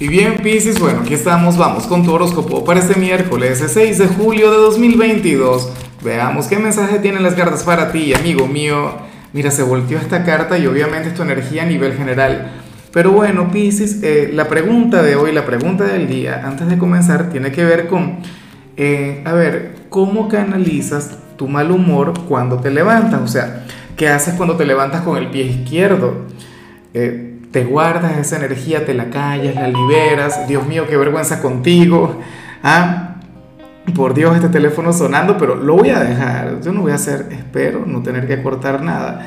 Y bien, Pisces, bueno, aquí estamos, vamos con tu horóscopo para este miércoles 6 de julio de 2022. Veamos qué mensaje tienen las cartas para ti, amigo mío. Mira, se volteó esta carta y obviamente es tu energía a nivel general. Pero bueno, Pisces, eh, la pregunta de hoy, la pregunta del día, antes de comenzar, tiene que ver con, eh, a ver, ¿cómo canalizas tu mal humor cuando te levantas? O sea, ¿qué haces cuando te levantas con el pie izquierdo? Eh, te guardas esa energía, te la callas, la liberas. Dios mío, qué vergüenza contigo. Ah, por Dios, este teléfono sonando, pero lo voy a dejar. Yo no voy a hacer, espero, no tener que cortar nada.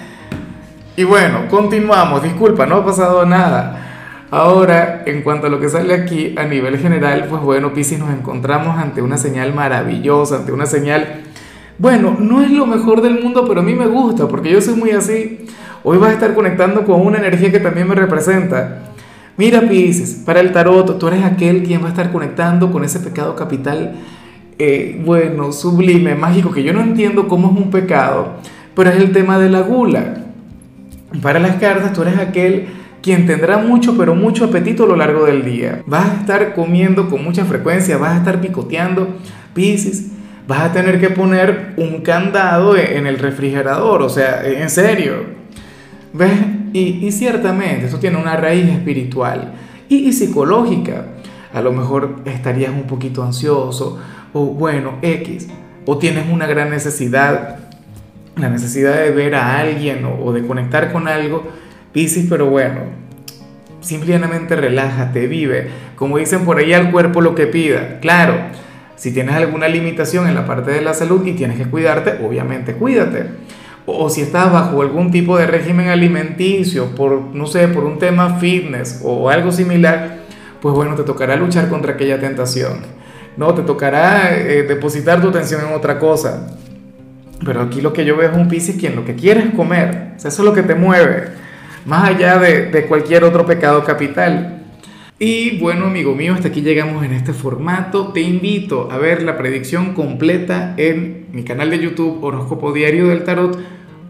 Y bueno, continuamos. Disculpa, no ha pasado nada. Ahora, en cuanto a lo que sale aquí a nivel general, pues bueno, Piscis, nos encontramos ante una señal maravillosa, ante una señal, bueno, no es lo mejor del mundo, pero a mí me gusta, porque yo soy muy así. Hoy vas a estar conectando con una energía que también me representa. Mira, Pisces, para el tarot, tú eres aquel quien va a estar conectando con ese pecado capital, eh, bueno, sublime, mágico, que yo no entiendo cómo es un pecado, pero es el tema de la gula. Para las cartas, tú eres aquel quien tendrá mucho, pero mucho apetito a lo largo del día. Vas a estar comiendo con mucha frecuencia, vas a estar picoteando, Pisces, vas a tener que poner un candado en el refrigerador, o sea, en serio ¿Ves? Y, ciertamente esto tiene una raíz espiritual y, psicológica. A lo mejor estarías un poquito ansioso o bueno, X. O tienes una gran necesidad, la necesidad de ver a alguien o, de conectar con algo. Piscis, pero bueno, simplemente relájate, vive. Como dicen por ahí, al cuerpo lo que pida. Claro, si tienes alguna limitación en la parte de la salud y tienes que cuidarte, obviamente cuídate o si estás bajo algún tipo de régimen alimenticio, por, no sé, por un tema fitness o algo similar, pues bueno, te tocará luchar contra aquella tentación. No, te tocará eh, depositar tu atención en otra cosa. Pero aquí lo que yo veo es un Piscis quien lo que quiere es comer. eso es lo que te mueve. Más allá de, de cualquier otro pecado capital. Y bueno, amigo mío, hasta aquí llegamos en este formato. Te invito a ver la predicción completa en mi canal de YouTube Horóscopo Diario del Tarot